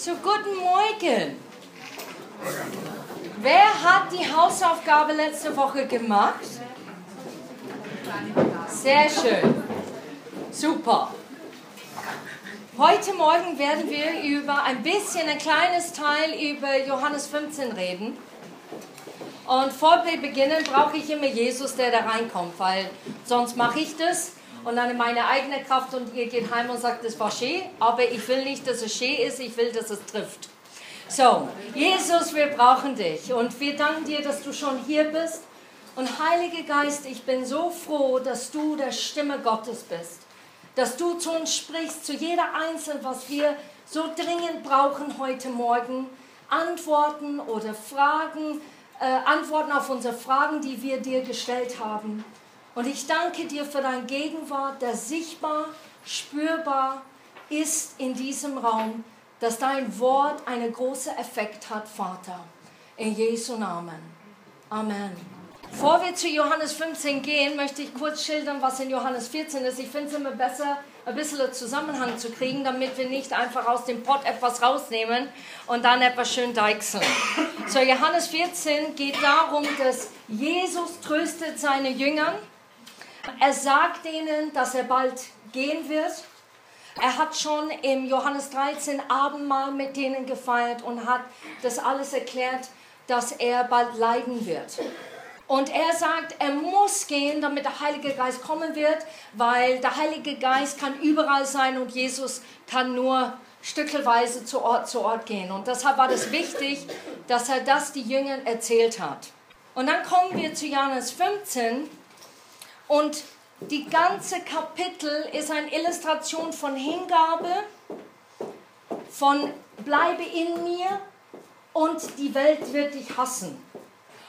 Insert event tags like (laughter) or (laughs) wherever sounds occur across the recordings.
So, guten Morgen. Wer hat die Hausaufgabe letzte Woche gemacht? Sehr schön. Super. Heute Morgen werden wir über ein bisschen, ein kleines Teil über Johannes 15 reden. Und vor wir beginnen, brauche ich immer Jesus, der da reinkommt, weil sonst mache ich das und dann in meine eigene Kraft und ihr geht heim und sagt, das war schön, aber ich will nicht, dass es schön ist, ich will, dass es trifft. So, Jesus, wir brauchen dich und wir danken dir, dass du schon hier bist. Und Heiliger Geist, ich bin so froh, dass du der Stimme Gottes bist, dass du zu uns sprichst, zu jeder Einzelnen, was wir so dringend brauchen heute Morgen, Antworten oder Fragen, äh, Antworten auf unsere Fragen, die wir dir gestellt haben. Und ich danke dir für dein Gegenwart, der sichtbar, spürbar ist in diesem Raum, dass dein Wort einen großen Effekt hat, Vater. In Jesu Namen. Amen. Bevor wir zu Johannes 15 gehen, möchte ich kurz schildern, was in Johannes 14 ist. Ich finde es immer besser, ein bisschen Zusammenhang zu kriegen, damit wir nicht einfach aus dem Pott etwas rausnehmen und dann etwas schön deichseln. So, Johannes 14 geht darum, dass Jesus tröstet seine Jünger er sagt ihnen, dass er bald gehen wird. Er hat schon im Johannes 13 Abendmahl mit denen gefeiert und hat das alles erklärt, dass er bald leiden wird. Und er sagt, er muss gehen, damit der Heilige Geist kommen wird, weil der Heilige Geist kann überall sein und Jesus kann nur stückelweise zu Ort zu Ort gehen. Und deshalb war das wichtig, dass er das die Jüngern erzählt hat. Und dann kommen wir zu Johannes 15 und die ganze Kapitel ist eine Illustration von Hingabe, von bleibe in mir und die Welt wird dich hassen.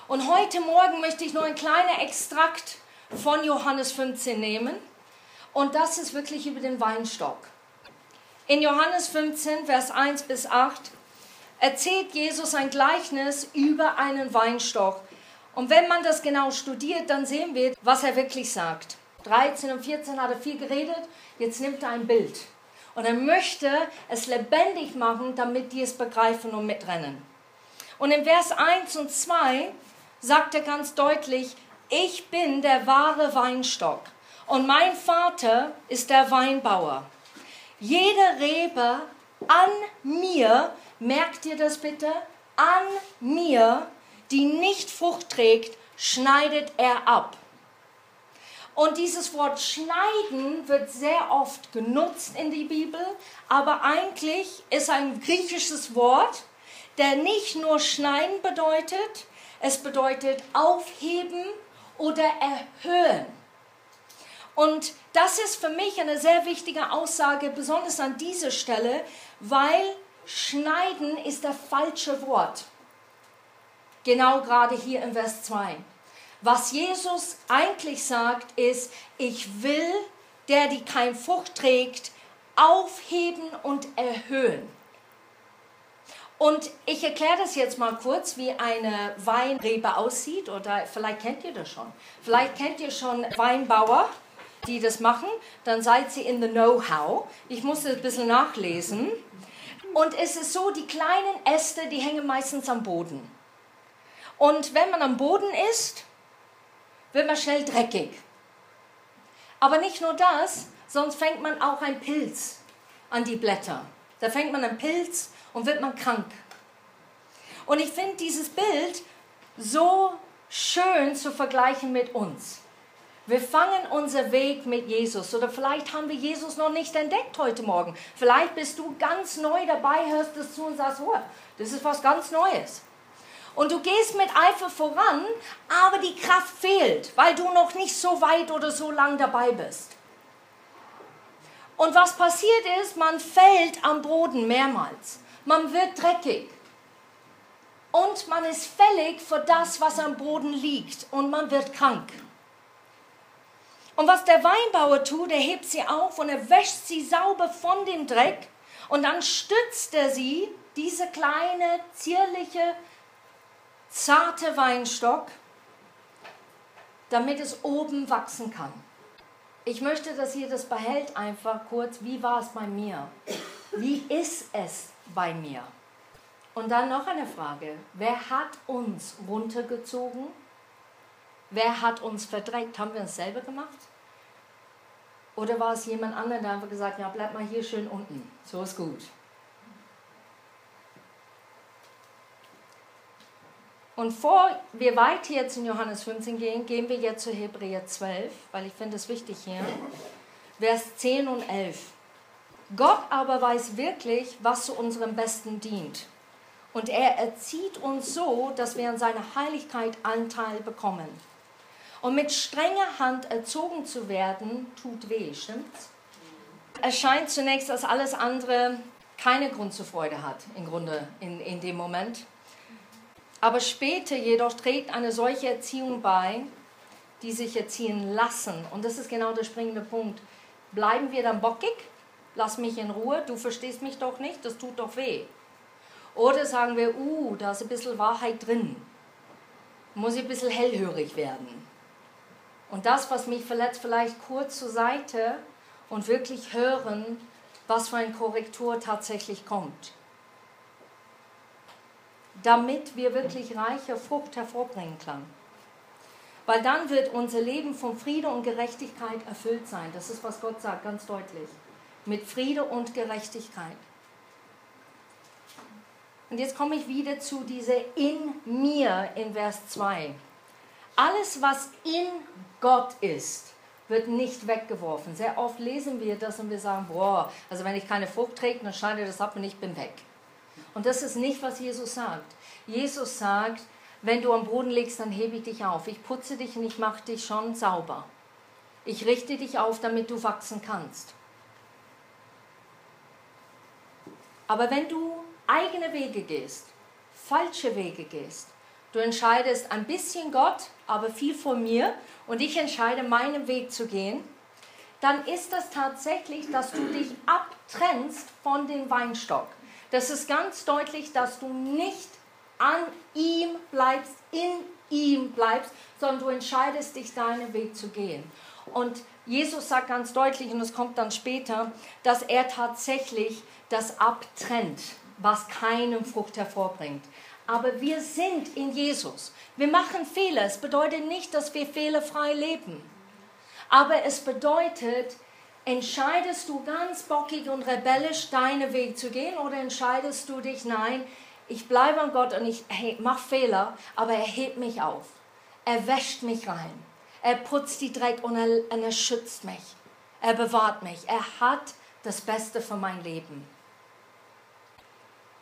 Und heute Morgen möchte ich nur ein kleiner Extrakt von Johannes 15 nehmen. Und das ist wirklich über den Weinstock. In Johannes 15, Vers 1 bis 8 erzählt Jesus ein Gleichnis über einen Weinstock. Und wenn man das genau studiert, dann sehen wir, was er wirklich sagt. 13 und 14 hat er viel geredet, jetzt nimmt er ein Bild. Und er möchte es lebendig machen, damit die es begreifen und mitrennen. Und in Vers 1 und 2 sagt er ganz deutlich, ich bin der wahre Weinstock und mein Vater ist der Weinbauer. Jede Rebe an mir, merkt ihr das bitte, an mir die nicht Frucht trägt, schneidet er ab. Und dieses Wort schneiden wird sehr oft genutzt in der Bibel, aber eigentlich ist ein griechisches Wort, der nicht nur schneiden bedeutet, es bedeutet aufheben oder erhöhen. Und das ist für mich eine sehr wichtige Aussage, besonders an dieser Stelle, weil schneiden ist das falsche Wort. Genau gerade hier im Vers 2. Was Jesus eigentlich sagt, ist, ich will, der die kein Frucht trägt, aufheben und erhöhen. Und ich erkläre das jetzt mal kurz, wie eine Weinrebe aussieht, oder vielleicht kennt ihr das schon. Vielleicht kennt ihr schon Weinbauer, die das machen, dann seid ihr in the Know-how. Ich musste ein bisschen nachlesen. Und es ist so, die kleinen Äste, die hängen meistens am Boden. Und wenn man am Boden ist, wird man schnell dreckig. Aber nicht nur das, sonst fängt man auch ein Pilz an die Blätter. Da fängt man ein Pilz und wird man krank. Und ich finde dieses Bild so schön zu vergleichen mit uns. Wir fangen unser Weg mit Jesus oder vielleicht haben wir Jesus noch nicht entdeckt heute Morgen. Vielleicht bist du ganz neu dabei, hörst es zu und sagst, oh, das ist was ganz Neues und du gehst mit Eifer voran, aber die Kraft fehlt, weil du noch nicht so weit oder so lang dabei bist. Und was passiert ist, man fällt am Boden mehrmals. Man wird dreckig. Und man ist fällig für das, was am Boden liegt. Und man wird krank. Und was der Weinbauer tut, er hebt sie auf und er wäscht sie sauber von dem Dreck. Und dann stützt er sie, diese kleine, zierliche, zarte Weinstock, damit es oben wachsen kann. Ich möchte, dass ihr das behält einfach kurz. Wie war es bei mir? Wie ist es bei mir. Und dann noch eine Frage. Wer hat uns runtergezogen? Wer hat uns verdrängt? Haben wir uns selber gemacht? Oder war es jemand anderes, der einfach gesagt hat, ja, bleib mal hier schön unten. So ist gut. Und vor wir weiter jetzt in Johannes 15 gehen, gehen wir jetzt zu Hebräer 12, weil ich finde es wichtig hier. Vers 10 und 11. Gott aber weiß wirklich, was zu unserem Besten dient. Und er erzieht uns so, dass wir an seiner Heiligkeit Anteil bekommen. Und mit strenger Hand erzogen zu werden, tut weh, stimmt's? Es scheint zunächst, dass alles andere keine Grund zur Freude hat, im Grunde in, in dem Moment. Aber später jedoch trägt eine solche Erziehung bei, die sich erziehen lassen. Und das ist genau der springende Punkt. Bleiben wir dann bockig? Lass mich in Ruhe, du verstehst mich doch nicht, das tut doch weh. Oder sagen wir, uh, da ist ein bisschen Wahrheit drin. Muss ich ein bisschen hellhörig werden. Und das, was mich verletzt, vielleicht kurz zur Seite und wirklich hören, was für eine Korrektur tatsächlich kommt damit wir wirklich reiche Frucht hervorbringen können. Weil dann wird unser Leben von Friede und Gerechtigkeit erfüllt sein. Das ist, was Gott sagt, ganz deutlich. Mit Friede und Gerechtigkeit. Und jetzt komme ich wieder zu dieser in mir in Vers 2. Alles, was in Gott ist, wird nicht weggeworfen. Sehr oft lesen wir das und wir sagen, boah, also wenn ich keine Frucht träge, dann schneide das ab und ich bin weg. Und das ist nicht, was Jesus sagt. Jesus sagt, wenn du am Boden liegst, dann hebe ich dich auf. Ich putze dich und ich mache dich schon sauber. Ich richte dich auf, damit du wachsen kannst. Aber wenn du eigene Wege gehst, falsche Wege gehst, du entscheidest ein bisschen Gott, aber viel von mir und ich entscheide, meinen Weg zu gehen, dann ist das tatsächlich, dass du dich abtrennst von dem Weinstock. Das ist ganz deutlich, dass du nicht an ihm bleibst, in ihm bleibst, sondern du entscheidest dich, deinen Weg zu gehen. Und Jesus sagt ganz deutlich, und es kommt dann später, dass er tatsächlich das abtrennt, was keine Frucht hervorbringt. Aber wir sind in Jesus. Wir machen Fehler. Es bedeutet nicht, dass wir fehlerfrei leben. Aber es bedeutet, entscheidest du ganz bockig und rebellisch deinen Weg zu gehen oder entscheidest du dich, nein, ich bleibe an Gott und ich hey, mache Fehler, aber er hebt mich auf. Er wäscht mich rein. Er putzt die Dreck und er, und er schützt mich. Er bewahrt mich. Er hat das Beste für mein Leben.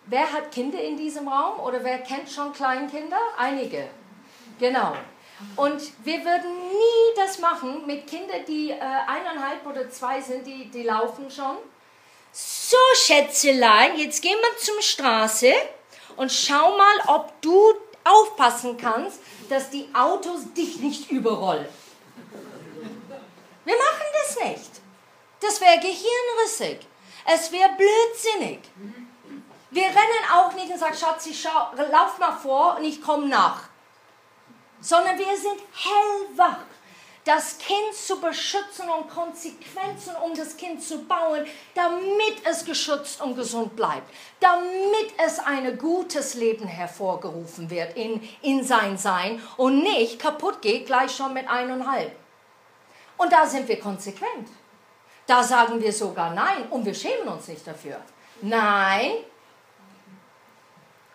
Wer hat Kinder in diesem Raum oder wer kennt schon Kleinkinder? Einige. Genau. Und wir würden nie das machen mit Kindern, die äh, eineinhalb oder zwei sind, die, die laufen schon. So, Schätzelein, jetzt gehen wir zum Straße und schau mal, ob du aufpassen kannst, dass die Autos dich nicht überrollen. Wir machen das nicht. Das wäre gehirnrissig. Es wäre blödsinnig. Wir rennen auch nicht und sagen, Schatzi, schau, lauf mal vor und ich komme nach sondern wir sind hellwach, das Kind zu beschützen und Konsequenzen um das Kind zu bauen, damit es geschützt und gesund bleibt, damit es ein gutes Leben hervorgerufen wird in, in sein Sein und nicht kaputt geht gleich schon mit eineinhalb. Und da sind wir konsequent. Da sagen wir sogar Nein und wir schämen uns nicht dafür. Nein.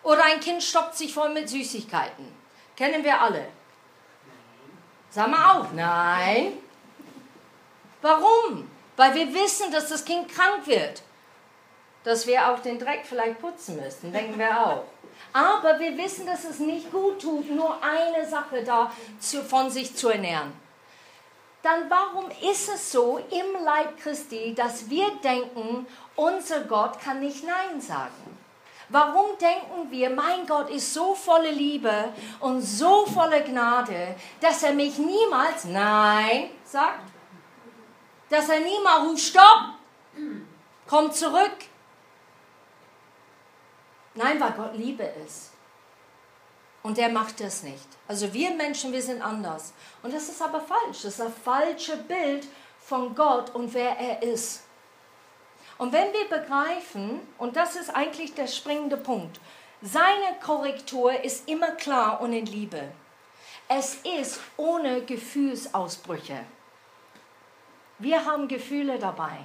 Oder ein Kind stoppt sich voll mit Süßigkeiten. Kennen wir alle. Sag mal auch, nein. Warum? Weil wir wissen, dass das Kind krank wird. Dass wir auch den Dreck vielleicht putzen müssen, denken wir auch. Aber wir wissen, dass es nicht gut tut, nur eine Sache da zu, von sich zu ernähren. Dann warum ist es so im Leib Christi, dass wir denken, unser Gott kann nicht Nein sagen? Warum denken wir, mein Gott ist so voller Liebe und so voller Gnade, dass er mich niemals Nein sagt? Dass er niemals ruft, stopp, komm zurück. Nein, weil Gott Liebe ist. Und der macht das nicht. Also wir Menschen, wir sind anders. Und das ist aber falsch. Das ist ein falsches Bild von Gott und wer er ist. Und wenn wir begreifen, und das ist eigentlich der springende Punkt, seine Korrektur ist immer klar und in Liebe. Es ist ohne Gefühlsausbrüche. Wir haben Gefühle dabei.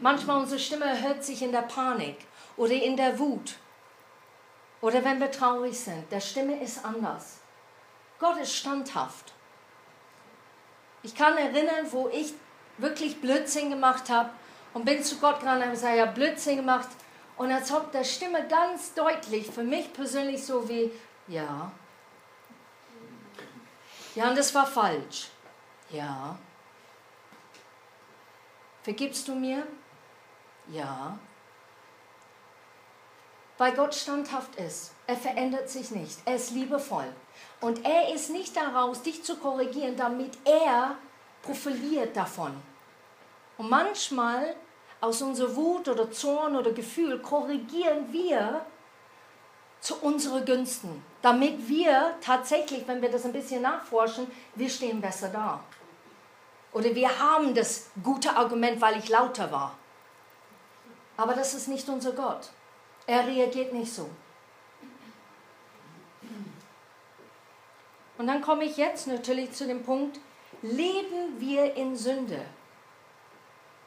Manchmal unsere Stimme hört sich in der Panik oder in der Wut oder wenn wir traurig sind. Der Stimme ist anders. Gott ist standhaft. Ich kann erinnern, wo ich wirklich Blödsinn gemacht habe und bin zu Gott gegangen und habe gesagt, ja, Blödsinn gemacht. Und als ob der Stimme ganz deutlich, für mich persönlich so wie, ja. Ja, und das war falsch. Ja. Vergibst du mir? Ja. Weil Gott standhaft ist. Er verändert sich nicht. Er ist liebevoll. Und er ist nicht daraus, dich zu korrigieren, damit er profiliert davon. Und manchmal aus unserer Wut oder Zorn oder Gefühl korrigieren wir zu unseren Günsten, damit wir tatsächlich, wenn wir das ein bisschen nachforschen, wir stehen besser da. Oder wir haben das gute Argument, weil ich lauter war. Aber das ist nicht unser Gott. Er reagiert nicht so. Und dann komme ich jetzt natürlich zu dem Punkt, leben wir in Sünde?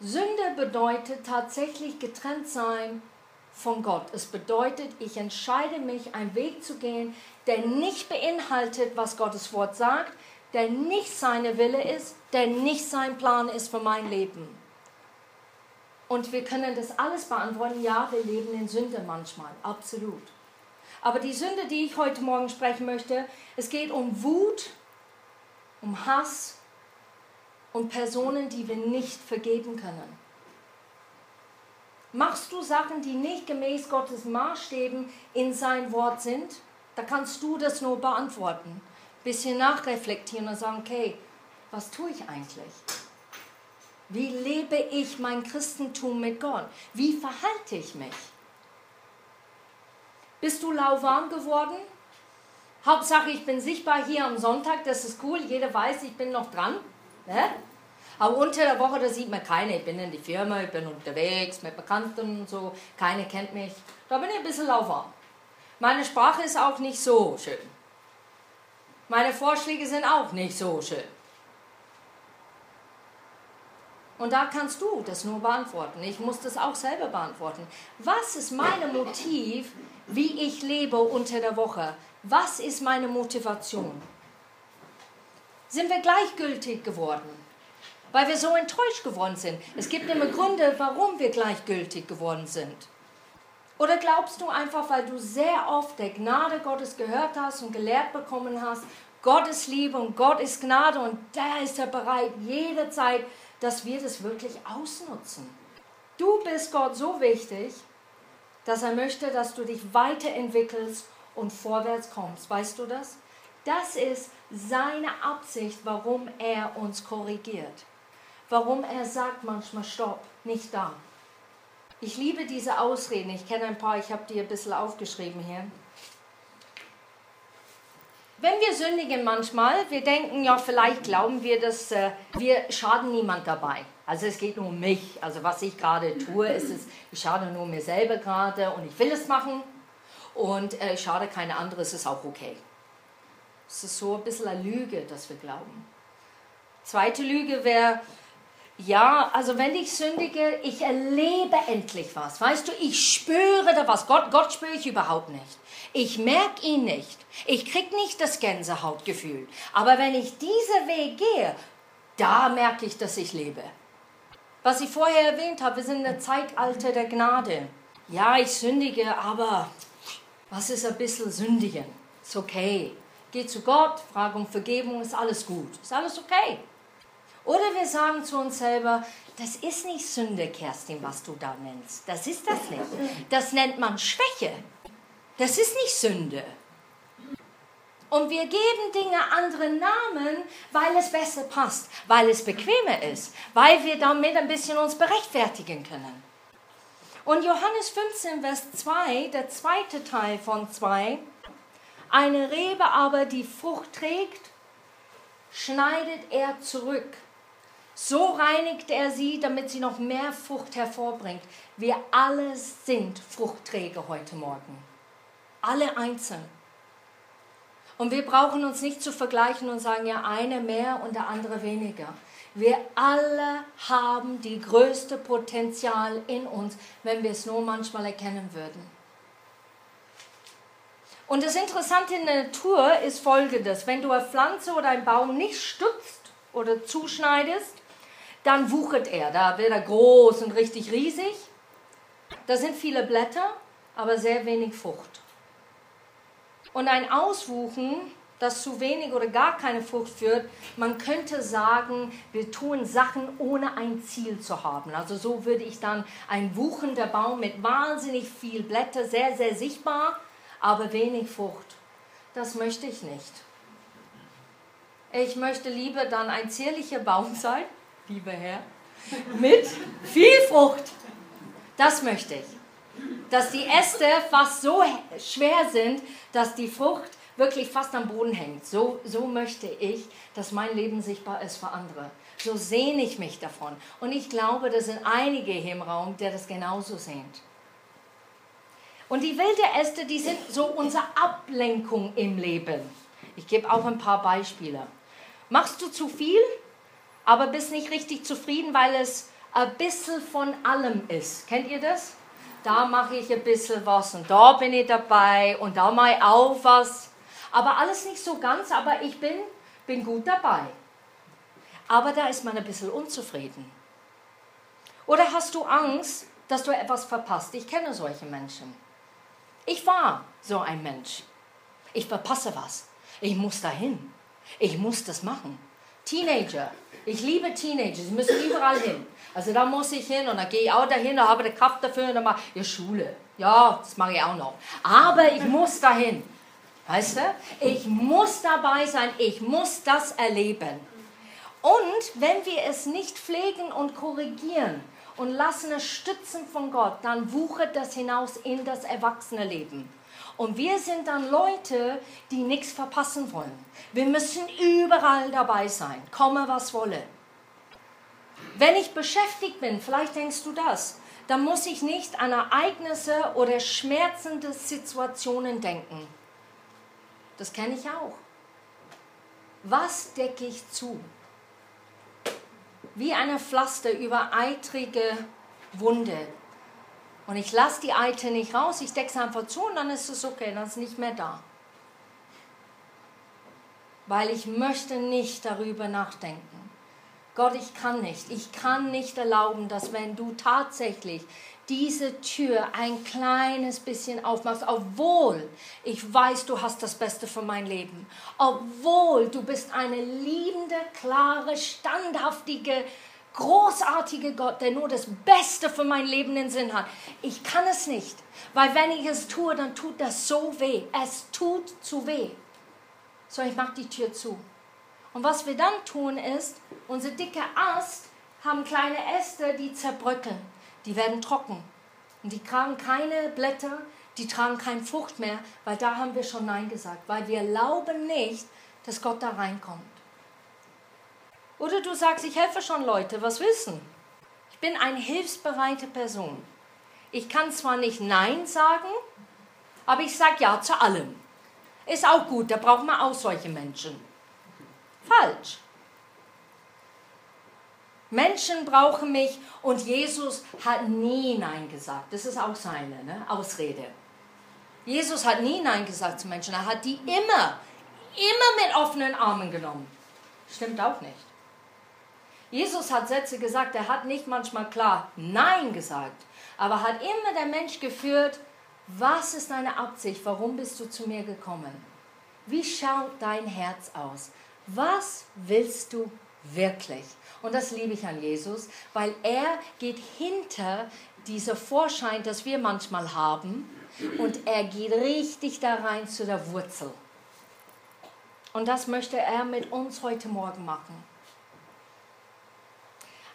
Sünde bedeutet tatsächlich getrennt sein von Gott. Es bedeutet, ich entscheide mich, einen Weg zu gehen, der nicht beinhaltet, was Gottes Wort sagt, der nicht seine Wille ist, der nicht sein Plan ist für mein Leben. Und wir können das alles beantworten. Ja, wir leben in Sünde manchmal, absolut. Aber die Sünde, die ich heute Morgen sprechen möchte, es geht um Wut, um Hass, und Personen, die wir nicht vergeben können. Machst du Sachen, die nicht gemäß Gottes Maßstäben in sein Wort sind? Da kannst du das nur beantworten. Bisschen nachreflektieren und sagen, okay, was tue ich eigentlich? Wie lebe ich mein Christentum mit Gott? Wie verhalte ich mich? Bist du lauwarm geworden? Hauptsache, ich bin sichtbar hier am Sonntag, das ist cool, jeder weiß, ich bin noch dran. Ne? Aber unter der Woche, da sieht man keine. Ich bin in die Firma, ich bin unterwegs mit Bekannten und so. Keine kennt mich. Da bin ich ein bisschen lauwarm. Meine Sprache ist auch nicht so schön. Meine Vorschläge sind auch nicht so schön. Und da kannst du das nur beantworten. Ich muss das auch selber beantworten. Was ist mein Motiv, wie ich lebe unter der Woche? Was ist meine Motivation? Sind wir gleichgültig geworden, weil wir so enttäuscht geworden sind. Es gibt immer Gründe, warum wir gleichgültig geworden sind. Oder glaubst du einfach, weil du sehr oft der Gnade Gottes gehört hast und gelehrt bekommen hast, Gott ist Liebe und Gott ist Gnade und da ist er bereit, jederzeit, dass wir das wirklich ausnutzen. Du bist Gott so wichtig, dass er möchte, dass du dich weiterentwickelst und vorwärts kommst. Weißt du das? Das ist seine Absicht, warum er uns korrigiert. Warum er sagt manchmal, stopp, nicht da. Ich liebe diese Ausreden. Ich kenne ein paar, ich habe die ein bisschen aufgeschrieben hier. Wenn wir sündigen manchmal, wir denken ja, vielleicht glauben wir, dass äh, wir schaden niemand dabei. Also es geht nur um mich. Also was ich gerade tue, ist es, ich schade nur mir selber gerade und ich will es machen und äh, ich schade keine andere, es ist auch okay. Es ist so ein bisschen eine Lüge, dass wir glauben. Zweite Lüge wäre, ja, also wenn ich sündige, ich erlebe endlich was. Weißt du, ich spüre da was. Gott, Gott spüre ich überhaupt nicht. Ich merke ihn nicht. Ich kriege nicht das Gänsehautgefühl. Aber wenn ich diesen Weg gehe, da merke ich, dass ich lebe. Was ich vorher erwähnt habe, wir sind im Zeitalter der Gnade. Ja, ich sündige, aber was ist ein bisschen sündigen? Ist okay. Geh zu Gott, frage um Vergebung, ist alles gut, ist alles okay. Oder wir sagen zu uns selber, das ist nicht Sünde, Kerstin, was du da nennst. Das ist das nicht. Das nennt man Schwäche. Das ist nicht Sünde. Und wir geben Dinge andere Namen, weil es besser passt, weil es bequemer ist, weil wir damit ein bisschen uns berechtfertigen können. Und Johannes 15, Vers 2, der zweite Teil von 2, eine Rebe aber, die Frucht trägt, schneidet er zurück, So reinigt er sie, damit sie noch mehr Frucht hervorbringt. Wir alle sind Fruchtträger heute Morgen. Alle einzeln. Und wir brauchen uns nicht zu vergleichen und sagen, ja, eine mehr und der andere weniger. Wir alle haben die größte Potenzial in uns, wenn wir es nur manchmal erkennen würden. Und das Interessante in der Natur ist folgendes: Wenn du eine Pflanze oder einen Baum nicht stützt oder zuschneidest, dann wuchert er. Da wird er groß und richtig riesig. Da sind viele Blätter, aber sehr wenig Frucht. Und ein Auswuchen, das zu wenig oder gar keine Frucht führt, man könnte sagen, wir tun Sachen ohne ein Ziel zu haben. Also so würde ich dann ein wuchender Baum mit wahnsinnig viel Blätter, sehr, sehr sichtbar, aber wenig Frucht. Das möchte ich nicht. Ich möchte lieber dann ein zierlicher Baum sein, lieber Herr, mit viel Frucht. Das möchte ich dass die Äste fast so schwer sind, dass die Frucht wirklich fast am Boden hängt. So, so möchte ich, dass mein Leben sichtbar ist für andere. So sehne ich mich davon. Und ich glaube, das sind einige hier im Raum, die das genauso sehen. Und die wilde Äste, die sind so unsere Ablenkung im Leben. Ich gebe auch ein paar Beispiele. Machst du zu viel, aber bist nicht richtig zufrieden, weil es ein bisschen von allem ist. Kennt ihr das? da mache ich ein bisschen was und da bin ich dabei und da mache ich auch was. Aber alles nicht so ganz, aber ich bin, bin gut dabei. Aber da ist man ein bisschen unzufrieden. Oder hast du Angst, dass du etwas verpasst? Ich kenne solche Menschen. Ich war so ein Mensch. Ich verpasse was. Ich muss dahin. Ich muss das machen. Teenager. Ich liebe Teenager. Sie müssen überall hin. Also da muss ich hin und dann gehe ich auch dahin, da habe die Kraft dafür und dann mache ich Schule. Ja, das mache ich auch noch. Aber ich muss dahin. Weißt du? Ich muss dabei sein, ich muss das erleben. Und wenn wir es nicht pflegen und korrigieren und lassen es stützen von Gott, dann wuchert das hinaus in das Erwachsene-Leben. Und wir sind dann Leute, die nichts verpassen wollen. Wir müssen überall dabei sein, komme was wolle. Wenn ich beschäftigt bin, vielleicht denkst du das, dann muss ich nicht an Ereignisse oder schmerzende Situationen denken. Das kenne ich auch. Was decke ich zu? Wie eine Pflaster über eitrige Wunde. Und ich lasse die Eite nicht raus, ich decke es einfach zu und dann ist es okay, dann ist es nicht mehr da. Weil ich möchte nicht darüber nachdenken. Gott, ich kann nicht. Ich kann nicht erlauben, dass wenn du tatsächlich diese Tür ein kleines bisschen aufmachst, obwohl ich weiß, du hast das Beste für mein Leben, obwohl du bist eine liebende, klare, standhaftige, großartige Gott, der nur das Beste für mein Leben in Sinn hat. Ich kann es nicht, weil wenn ich es tue, dann tut das so weh. Es tut zu weh. So, ich mache die Tür zu. Und was wir dann tun ist, unser dicker Ast haben kleine Äste, die zerbröckeln. Die werden trocken. Und die tragen keine Blätter, die tragen keine Frucht mehr, weil da haben wir schon Nein gesagt, weil wir glauben nicht, dass Gott da reinkommt. Oder du sagst, ich helfe schon Leute, was wissen? Ich bin eine hilfsbereite Person. Ich kann zwar nicht Nein sagen, aber ich sage Ja zu allem. Ist auch gut, da braucht man auch solche Menschen falsch. Menschen brauchen mich und Jesus hat nie Nein gesagt. Das ist auch seine ne? Ausrede. Jesus hat nie Nein gesagt zu Menschen. Er hat die immer, immer mit offenen Armen genommen. Stimmt auch nicht. Jesus hat Sätze gesagt, er hat nicht manchmal klar Nein gesagt, aber hat immer der Mensch geführt, was ist deine Absicht, warum bist du zu mir gekommen? Wie schaut dein Herz aus? Was willst du wirklich? Und das liebe ich an Jesus, weil er geht hinter dieser Vorschein, das wir manchmal haben, und er geht richtig da rein zu der Wurzel. Und das möchte er mit uns heute Morgen machen.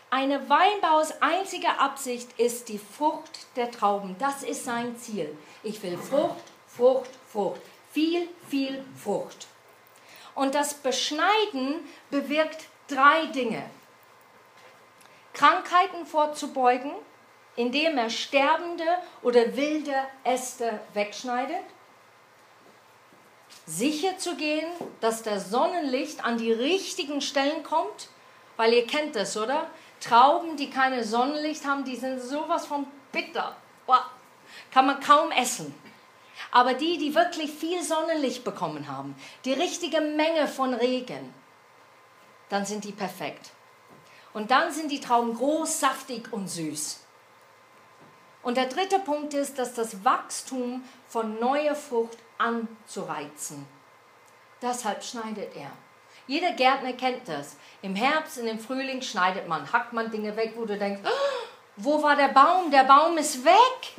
Eine Weinbaus einzige Absicht ist die Frucht der Trauben. Das ist sein Ziel. Ich will Frucht, Frucht, Frucht. Viel, viel Frucht. Und das Beschneiden bewirkt drei Dinge. Krankheiten vorzubeugen, indem er sterbende oder wilde Äste wegschneidet, sicher zu gehen, dass das Sonnenlicht an die richtigen Stellen kommt, weil ihr kennt das, oder? Trauben, die keine Sonnenlicht haben, die sind sowas von bitter. Kann man kaum essen. Aber die, die wirklich viel Sonnenlicht bekommen haben, die richtige Menge von Regen, dann sind die perfekt. Und dann sind die Trauben groß, saftig und süß. Und der dritte Punkt ist, dass das Wachstum von neuer Frucht anzureizen. Deshalb schneidet er. Jeder Gärtner kennt das. Im Herbst, in dem Frühling schneidet man, hackt man Dinge weg, wo du denkst, oh, wo war der Baum? Der Baum ist weg.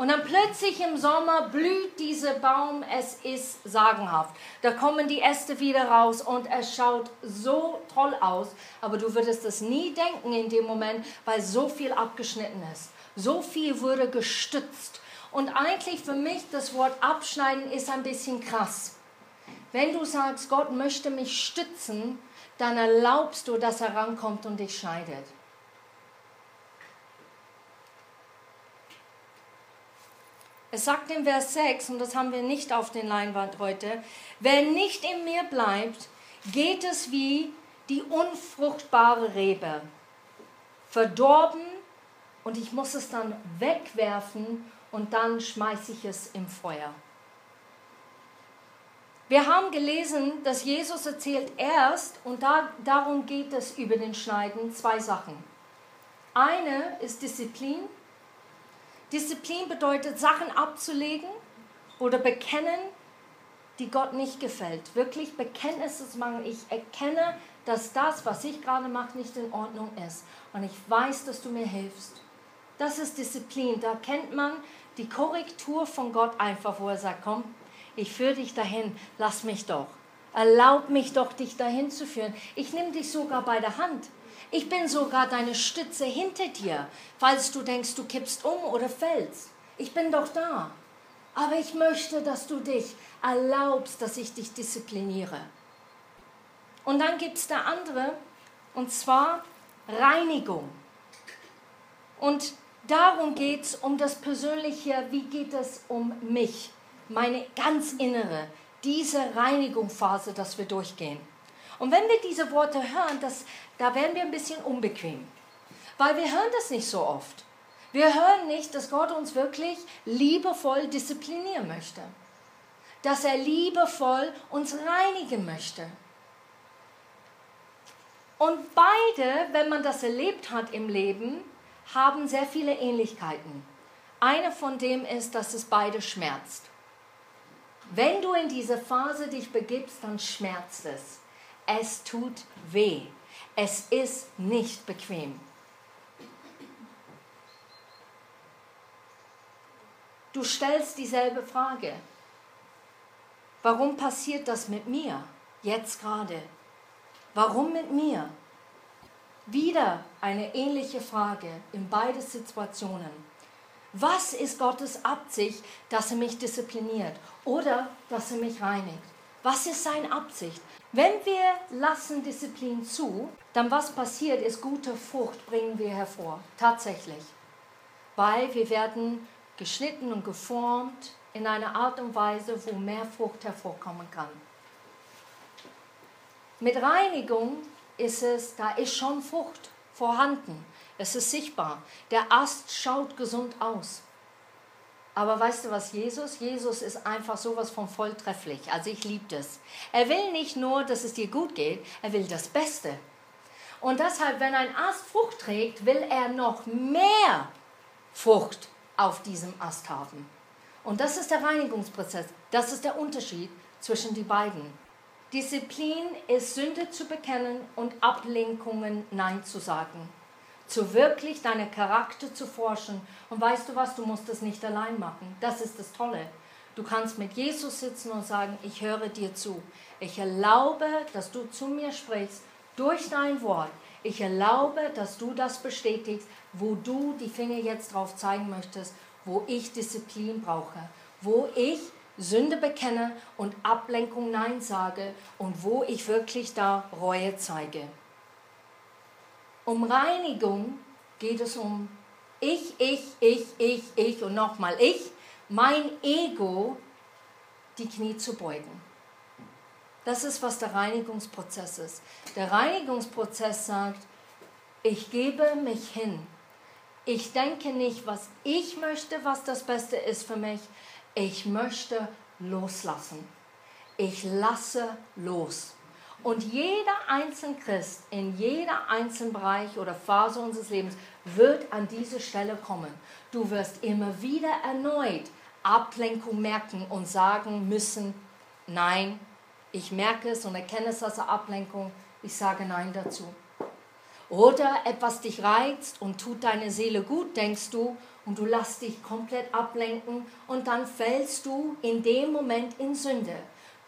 Und dann plötzlich im Sommer blüht dieser Baum, es ist sagenhaft. Da kommen die Äste wieder raus und es schaut so toll aus, aber du würdest es nie denken in dem Moment, weil so viel abgeschnitten ist. So viel wurde gestützt. Und eigentlich für mich das Wort abschneiden ist ein bisschen krass. Wenn du sagst, Gott möchte mich stützen, dann erlaubst du, dass er rankommt und dich schneidet. Es sagt in Vers 6, und das haben wir nicht auf den Leinwand heute, wer nicht in mir bleibt, geht es wie die unfruchtbare Rebe, verdorben und ich muss es dann wegwerfen und dann schmeiße ich es im Feuer. Wir haben gelesen, dass Jesus erzählt erst, und da, darum geht es über den Schneiden, zwei Sachen. Eine ist Disziplin. Disziplin bedeutet, Sachen abzulegen oder bekennen, die Gott nicht gefällt. Wirklich Bekenntnisse zu machen. Ich erkenne, dass das, was ich gerade mache, nicht in Ordnung ist. Und ich weiß, dass du mir hilfst. Das ist Disziplin. Da kennt man die Korrektur von Gott einfach, wo er sagt, komm, ich führe dich dahin, lass mich doch. Erlaub mich doch, dich dahin zu führen. Ich nehme dich sogar bei der Hand. Ich bin sogar deine Stütze hinter dir, falls du denkst, du kippst um oder fällst. Ich bin doch da. Aber ich möchte, dass du dich erlaubst, dass ich dich diszipliniere. Und dann gibt es der andere, und zwar Reinigung. Und darum geht es um das Persönliche, wie geht es um mich, meine ganz innere, diese Reinigungsphase, dass wir durchgehen. Und wenn wir diese Worte hören, das, da werden wir ein bisschen unbequem, weil wir hören das nicht so oft. Wir hören nicht, dass Gott uns wirklich liebevoll disziplinieren möchte, dass er liebevoll uns reinigen möchte. Und beide, wenn man das erlebt hat im Leben, haben sehr viele Ähnlichkeiten. Eine von dem ist, dass es beide schmerzt. Wenn du in diese Phase dich begibst, dann schmerzt es. Es tut weh. Es ist nicht bequem. Du stellst dieselbe Frage. Warum passiert das mit mir jetzt gerade? Warum mit mir? Wieder eine ähnliche Frage in beide Situationen. Was ist Gottes Absicht, dass er mich diszipliniert oder dass er mich reinigt? Was ist seine Absicht? Wenn wir lassen Disziplin zu, dann was passiert ist, gute Frucht bringen wir hervor. Tatsächlich. Weil wir werden geschnitten und geformt in einer Art und Weise, wo mehr Frucht hervorkommen kann. Mit Reinigung ist es, da ist schon Frucht vorhanden. Es ist sichtbar. Der Ast schaut gesund aus. Aber weißt du was, Jesus? Jesus ist einfach sowas von volltrefflich. Also ich liebe das. Er will nicht nur, dass es dir gut geht, er will das Beste. Und deshalb, wenn ein Ast Frucht trägt, will er noch mehr Frucht auf diesem Ast haben. Und das ist der Reinigungsprozess. Das ist der Unterschied zwischen die beiden. Disziplin ist Sünde zu bekennen und Ablenkungen Nein zu sagen. Zu wirklich deinen Charakter zu forschen. Und weißt du was, du musst es nicht allein machen. Das ist das Tolle. Du kannst mit Jesus sitzen und sagen, ich höre dir zu. Ich erlaube, dass du zu mir sprichst durch dein Wort. Ich erlaube, dass du das bestätigst, wo du die Finger jetzt drauf zeigen möchtest, wo ich Disziplin brauche, wo ich Sünde bekenne und Ablenkung Nein sage und wo ich wirklich da Reue zeige. Um Reinigung geht es um ich, ich, ich, ich, ich und nochmal ich, mein Ego, die Knie zu beugen. Das ist, was der Reinigungsprozess ist. Der Reinigungsprozess sagt, ich gebe mich hin. Ich denke nicht, was ich möchte, was das Beste ist für mich. Ich möchte loslassen. Ich lasse los. Und jeder einzelne Christ in jeder einzelnen Bereich oder Phase unseres Lebens wird an diese Stelle kommen. Du wirst immer wieder erneut Ablenkung merken und sagen müssen, nein, ich merke es und erkenne es als Ablenkung, ich sage nein dazu. Oder etwas dich reizt und tut deine Seele gut, denkst du, und du lässt dich komplett ablenken und dann fällst du in dem Moment in Sünde.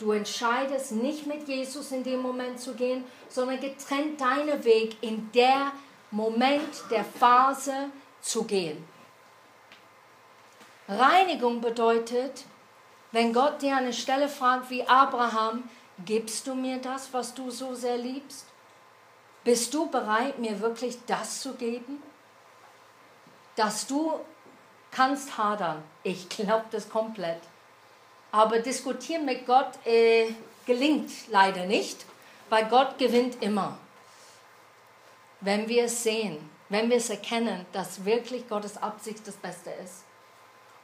Du entscheidest nicht mit Jesus in dem Moment zu gehen, sondern getrennt deinen Weg in der Moment der Phase zu gehen. Reinigung bedeutet, wenn Gott dir eine Stelle fragt wie Abraham, gibst du mir das, was du so sehr liebst? Bist du bereit, mir wirklich das zu geben? Dass du kannst hadern. Ich glaube das komplett. Aber diskutieren mit Gott äh, gelingt leider nicht, weil Gott gewinnt immer. Wenn wir es sehen, wenn wir es erkennen, dass wirklich Gottes Absicht das Beste ist.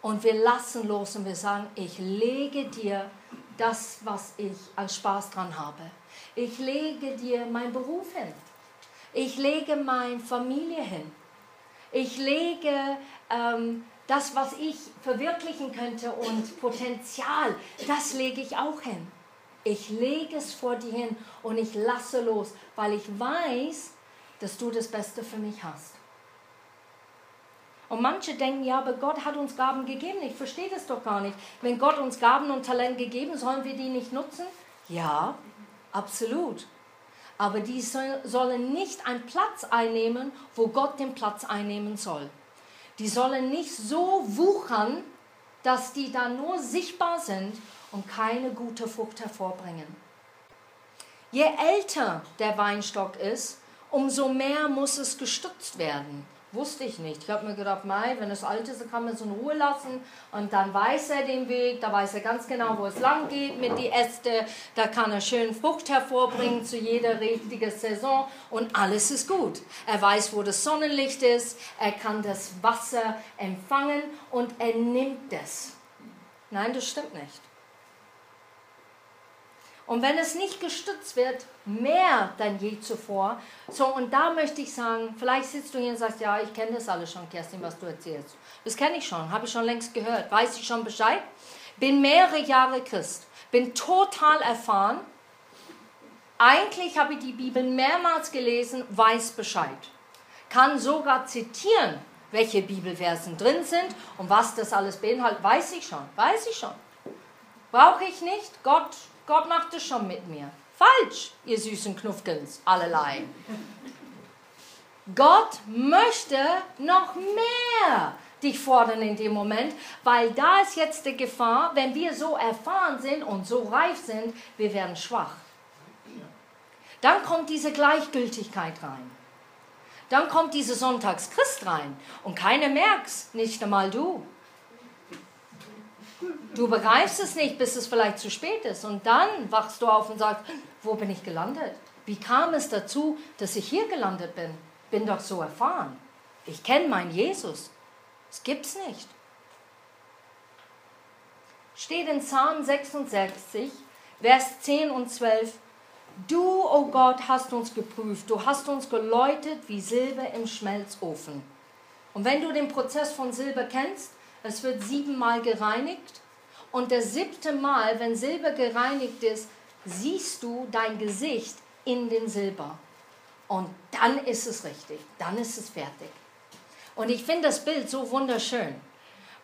Und wir lassen los und wir sagen, ich lege dir das, was ich als Spaß dran habe. Ich lege dir meinen Beruf hin. Ich lege meine Familie hin. Ich lege ähm, das, was ich verwirklichen könnte und Potenzial, das lege ich auch hin. Ich lege es vor dir hin und ich lasse los, weil ich weiß, dass du das Beste für mich hast. Und manche denken, ja, aber Gott hat uns Gaben gegeben. Ich verstehe das doch gar nicht. Wenn Gott uns Gaben und Talent gegeben, sollen wir die nicht nutzen? Ja, absolut. Aber die sollen nicht einen Platz einnehmen, wo Gott den Platz einnehmen soll. Die sollen nicht so wuchern, dass die dann nur sichtbar sind und keine gute Frucht hervorbringen. Je älter der Weinstock ist, umso mehr muss es gestützt werden. Wusste ich nicht. Ich habe mir gedacht, Mai, wenn es alt ist, kann man es in Ruhe lassen und dann weiß er den Weg, da weiß er ganz genau, wo es lang geht mit den Äste, da kann er schön Frucht hervorbringen zu jeder richtigen Saison und alles ist gut. Er weiß, wo das Sonnenlicht ist, er kann das Wasser empfangen und er nimmt es. Nein, das stimmt nicht. Und wenn es nicht gestützt wird, mehr denn je zuvor. So, und da möchte ich sagen, vielleicht sitzt du hier und sagst, ja, ich kenne das alles schon, Kerstin, was du erzählst. Das kenne ich schon, habe ich schon längst gehört, weiß ich schon Bescheid. Bin mehrere Jahre Christ, bin total erfahren. Eigentlich habe ich die Bibel mehrmals gelesen, weiß Bescheid. Kann sogar zitieren, welche Bibelversen drin sind und was das alles beinhaltet, weiß ich schon, weiß ich schon. Brauche ich nicht, Gott Gott macht es schon mit mir. Falsch, ihr süßen Knuffkens, allerlei. Gott möchte noch mehr dich fordern in dem Moment, weil da ist jetzt die Gefahr, wenn wir so erfahren sind und so reif sind, wir werden schwach. Dann kommt diese Gleichgültigkeit rein. Dann kommt diese Sonntagschrist rein und keiner merkt's, nicht einmal du. Du begreifst es nicht, bis es vielleicht zu spät ist. Und dann wachst du auf und sagst, wo bin ich gelandet? Wie kam es dazu, dass ich hier gelandet bin? Bin doch so erfahren. Ich kenne meinen Jesus. Es gibt's nicht. Steht in Psalm 66, Vers 10 und 12. Du, o oh Gott, hast uns geprüft. Du hast uns geläutet wie Silber im Schmelzofen. Und wenn du den Prozess von Silber kennst, es wird siebenmal gereinigt und das siebte Mal, wenn Silber gereinigt ist, siehst du dein Gesicht in den Silber. Und dann ist es richtig, dann ist es fertig. Und ich finde das Bild so wunderschön,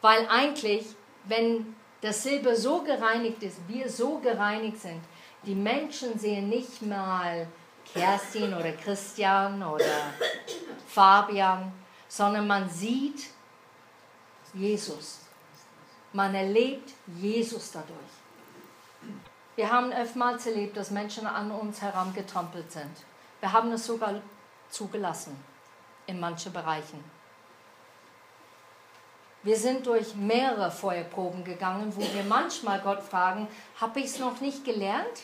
weil eigentlich, wenn das Silber so gereinigt ist, wir so gereinigt sind, die Menschen sehen nicht mal Kerstin oder Christian oder Fabian, sondern man sieht Jesus. Man erlebt Jesus dadurch. Wir haben oftmals erlebt, dass Menschen an uns herangetrampelt sind. Wir haben es sogar zugelassen in manchen Bereichen. Wir sind durch mehrere Feuerproben gegangen, wo wir manchmal Gott fragen, habe ich es noch nicht gelernt?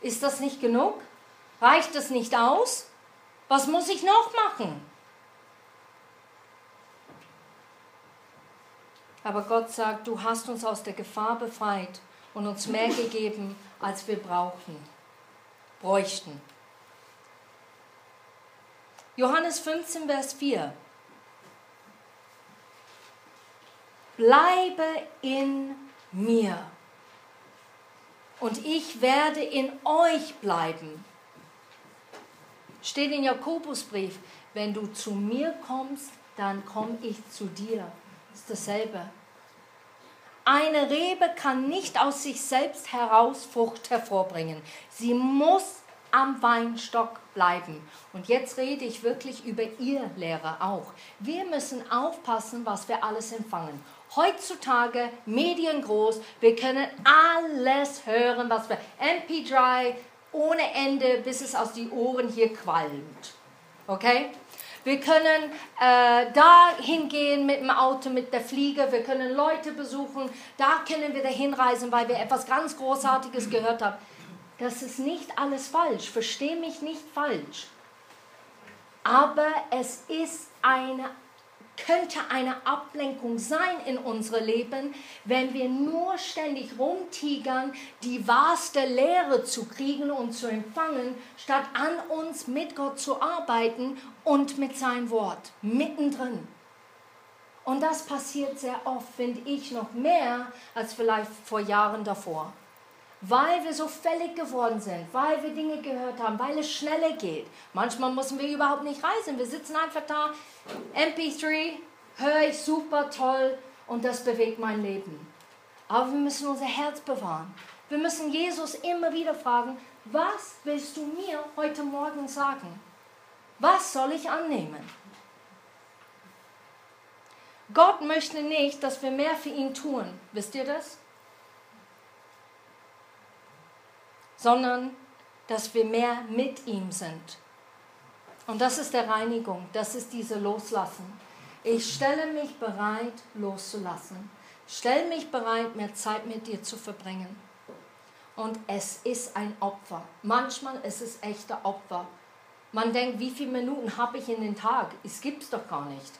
Ist das nicht genug? Reicht es nicht aus? Was muss ich noch machen? Aber Gott sagt, du hast uns aus der Gefahr befreit und uns mehr gegeben, als wir brauchen, bräuchten. Johannes 15, Vers 4. Bleibe in mir und ich werde in euch bleiben. Steht in Jakobusbrief, wenn du zu mir kommst, dann komme ich zu dir. Ist dasselbe. Eine Rebe kann nicht aus sich selbst heraus Frucht hervorbringen. Sie muss am Weinstock bleiben. Und jetzt rede ich wirklich über ihr Lehrer auch. Wir müssen aufpassen, was wir alles empfangen. Heutzutage Medien groß, wir können alles hören, was wir MP3 ohne Ende, bis es aus die Ohren hier qualmt. Okay? Wir können äh, da hingehen mit dem Auto, mit der Fliege. Wir können Leute besuchen. Da können wir dahin reisen, weil wir etwas ganz Großartiges gehört haben. Das ist nicht alles falsch. Verstehe mich nicht falsch. Aber es ist eine könnte eine Ablenkung sein in unserem Leben, wenn wir nur ständig rumtigern, die wahrste Lehre zu kriegen und zu empfangen, statt an uns mit Gott zu arbeiten und mit sein Wort mittendrin. Und das passiert sehr oft, finde ich, noch mehr als vielleicht vor Jahren davor. Weil wir so fällig geworden sind, weil wir Dinge gehört haben, weil es schneller geht. Manchmal müssen wir überhaupt nicht reisen. Wir sitzen einfach da, MP3, höre ich super toll und das bewegt mein Leben. Aber wir müssen unser Herz bewahren. Wir müssen Jesus immer wieder fragen, was willst du mir heute Morgen sagen? Was soll ich annehmen? Gott möchte nicht, dass wir mehr für ihn tun. Wisst ihr das? Sondern, dass wir mehr mit ihm sind. Und das ist der Reinigung, das ist diese Loslassen. Ich stelle mich bereit, loszulassen. Stell mich bereit, mehr Zeit mit dir zu verbringen. Und es ist ein Opfer. Manchmal ist es echter Opfer. Man denkt, wie viele Minuten habe ich in den Tag? Es gibt es doch gar nicht.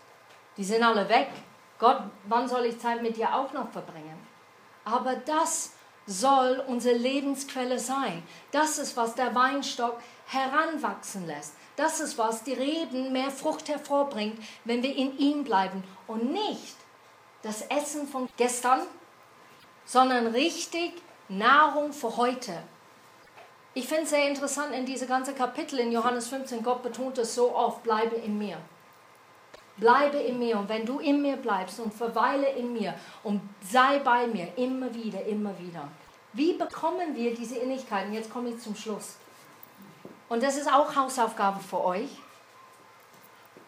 Die sind alle weg. Gott, wann soll ich Zeit mit dir auch noch verbringen? Aber das soll unsere Lebensquelle sein. Das ist, was der Weinstock heranwachsen lässt. Das ist, was die Reben mehr Frucht hervorbringt, wenn wir in ihm bleiben. Und nicht das Essen von gestern, sondern richtig Nahrung für heute. Ich finde es sehr interessant in diese ganze Kapitel in Johannes 15, Gott betont es so oft, bleibe in mir. Bleibe in mir und wenn du in mir bleibst und verweile in mir und sei bei mir immer wieder, immer wieder. Wie bekommen wir diese Innigkeiten? Jetzt komme ich zum Schluss. Und das ist auch Hausaufgabe für euch,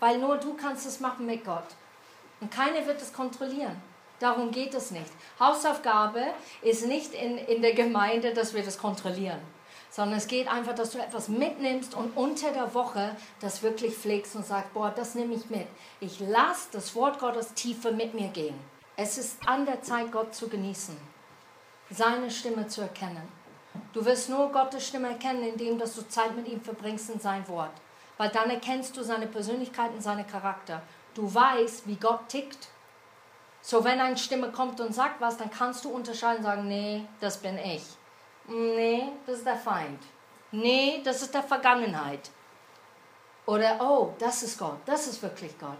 weil nur du kannst es machen mit Gott. Und keiner wird es kontrollieren. Darum geht es nicht. Hausaufgabe ist nicht in, in der Gemeinde, dass wir das kontrollieren, sondern es geht einfach, dass du etwas mitnimmst und unter der Woche das wirklich pflegst und sagst, boah, das nehme ich mit. Ich lasse das Wort Gottes tiefer mit mir gehen. Es ist an der Zeit, Gott zu genießen, seine Stimme zu erkennen. Du wirst nur Gottes Stimme erkennen, indem dass du Zeit mit ihm verbringst in sein Wort. Weil dann erkennst du seine Persönlichkeit und seinen Charakter. Du weißt, wie Gott tickt. So, wenn eine Stimme kommt und sagt was, dann kannst du unterscheiden und sagen, nee, das bin ich. Nee, das ist der Feind. Nee, das ist der Vergangenheit. Oder, oh, das ist Gott, das ist wirklich Gott.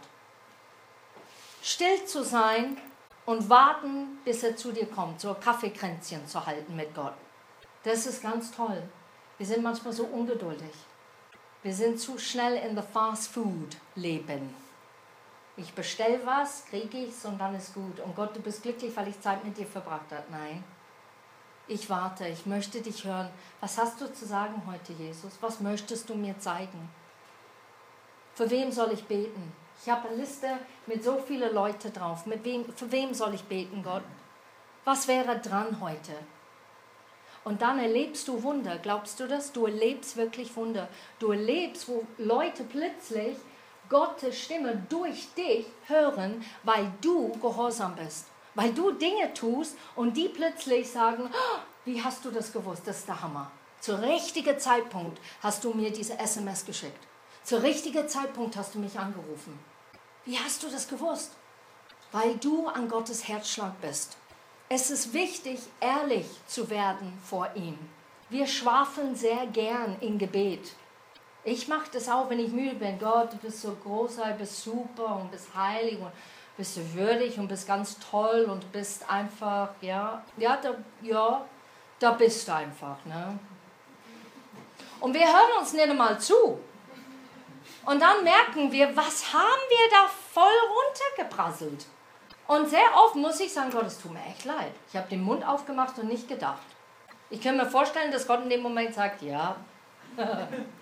Still zu sein und warten, bis er zu dir kommt, so Kaffeekränzchen zu halten mit Gott. Das ist ganz toll. Wir sind manchmal so ungeduldig. Wir sind zu schnell in the Fast Food Leben. Ich bestelle was, kriege ich es und dann ist gut. Und Gott, du bist glücklich, weil ich Zeit mit dir verbracht habe. Nein. Ich warte, ich möchte dich hören. Was hast du zu sagen heute, Jesus? Was möchtest du mir zeigen? Für wem soll ich beten? Ich habe eine Liste mit so vielen Leuten drauf. Mit wem, für wem soll ich beten, Gott? Was wäre dran heute? Und dann erlebst du Wunder. Glaubst du das? Du erlebst wirklich Wunder. Du erlebst, wo Leute plötzlich Gottes Stimme durch dich hören, weil du gehorsam bist. Weil du Dinge tust und die plötzlich sagen, oh, wie hast du das gewusst? Das ist der Hammer. Zur richtigen Zeitpunkt hast du mir diese SMS geschickt. Zur richtigen Zeitpunkt hast du mich angerufen. Wie hast du das gewusst? Weil du an Gottes Herzschlag bist. Es ist wichtig, ehrlich zu werden vor ihm. Wir schwafeln sehr gern in Gebet. Ich mache das auch, wenn ich müde bin. Gott, du bist so großartig, bist super und bist heilig und bist du würdig und bist ganz toll und bist einfach, ja, ja, da, ja, da bist du einfach. Ne? Und wir hören uns nicht einmal zu. Und dann merken wir, was haben wir da voll runtergeprasselt. Und sehr oft muss ich sagen, Gott, es tut mir echt leid. Ich habe den Mund aufgemacht und nicht gedacht. Ich kann mir vorstellen, dass Gott in dem Moment sagt, ja. (laughs)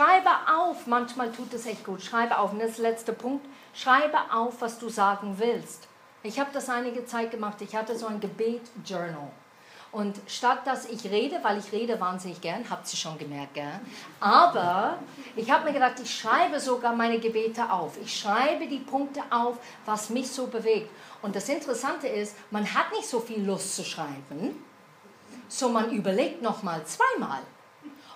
Schreibe auf, manchmal tut es echt gut. Schreibe auf, und das letzte Punkt. Schreibe auf, was du sagen willst. Ich habe das einige Zeit gemacht. Ich hatte so ein Gebet-Journal. Und statt dass ich rede, weil ich rede wahnsinnig gern, habt ihr schon gemerkt, gell? aber ich habe mir gedacht, ich schreibe sogar meine Gebete auf. Ich schreibe die Punkte auf, was mich so bewegt. Und das Interessante ist, man hat nicht so viel Lust zu schreiben, so man überlegt nochmal zweimal.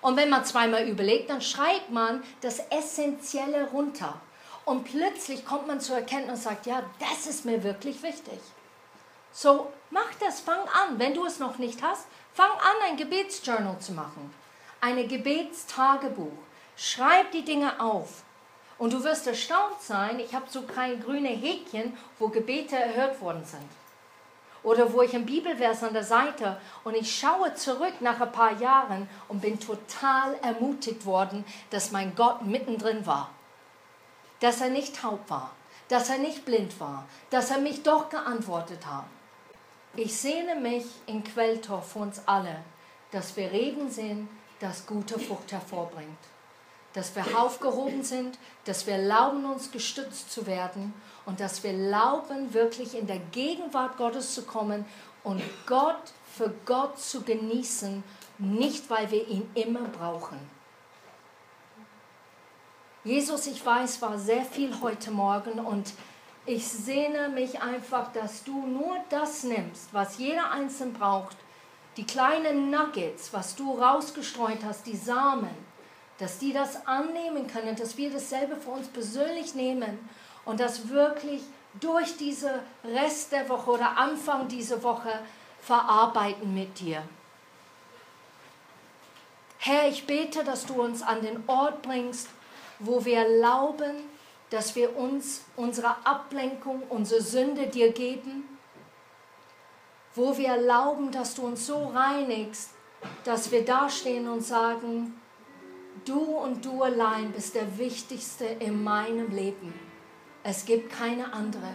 Und wenn man zweimal überlegt, dann schreibt man das Essentielle runter. Und plötzlich kommt man zur Erkenntnis und sagt, ja, das ist mir wirklich wichtig. So, mach das, fang an. Wenn du es noch nicht hast, fang an, ein Gebetsjournal zu machen. Ein Gebetstagebuch. Schreib die Dinge auf. Und du wirst erstaunt sein, ich habe so kleine grüne Häkchen, wo Gebete erhört worden sind. Oder wo ich ein Bibelvers an der Seite und ich schaue zurück nach ein paar Jahren und bin total ermutigt worden, dass mein Gott mittendrin war. Dass er nicht taub war, dass er nicht blind war, dass er mich doch geantwortet hat. Ich sehne mich in Quelltor für uns alle, dass wir Reben sind, das gute Frucht hervorbringt. Dass wir aufgehoben sind, dass wir erlauben, uns gestützt zu werden und dass wir erlauben, wirklich in der Gegenwart Gottes zu kommen und Gott für Gott zu genießen, nicht weil wir ihn immer brauchen. Jesus, ich weiß, war sehr viel heute Morgen und ich sehne mich einfach, dass du nur das nimmst, was jeder Einzelne braucht, die kleinen Nuggets, was du rausgestreut hast, die Samen, dass die das annehmen können, dass wir dasselbe für uns persönlich nehmen und das wirklich durch diese Rest der Woche oder Anfang dieser Woche verarbeiten mit dir. Herr, ich bete, dass du uns an den Ort bringst, wo wir erlauben, dass wir uns unsere Ablenkung, unsere Sünde dir geben, wo wir erlauben, dass du uns so reinigst, dass wir dastehen und sagen, du und du allein bist der Wichtigste in meinem Leben. Es gibt keine andere.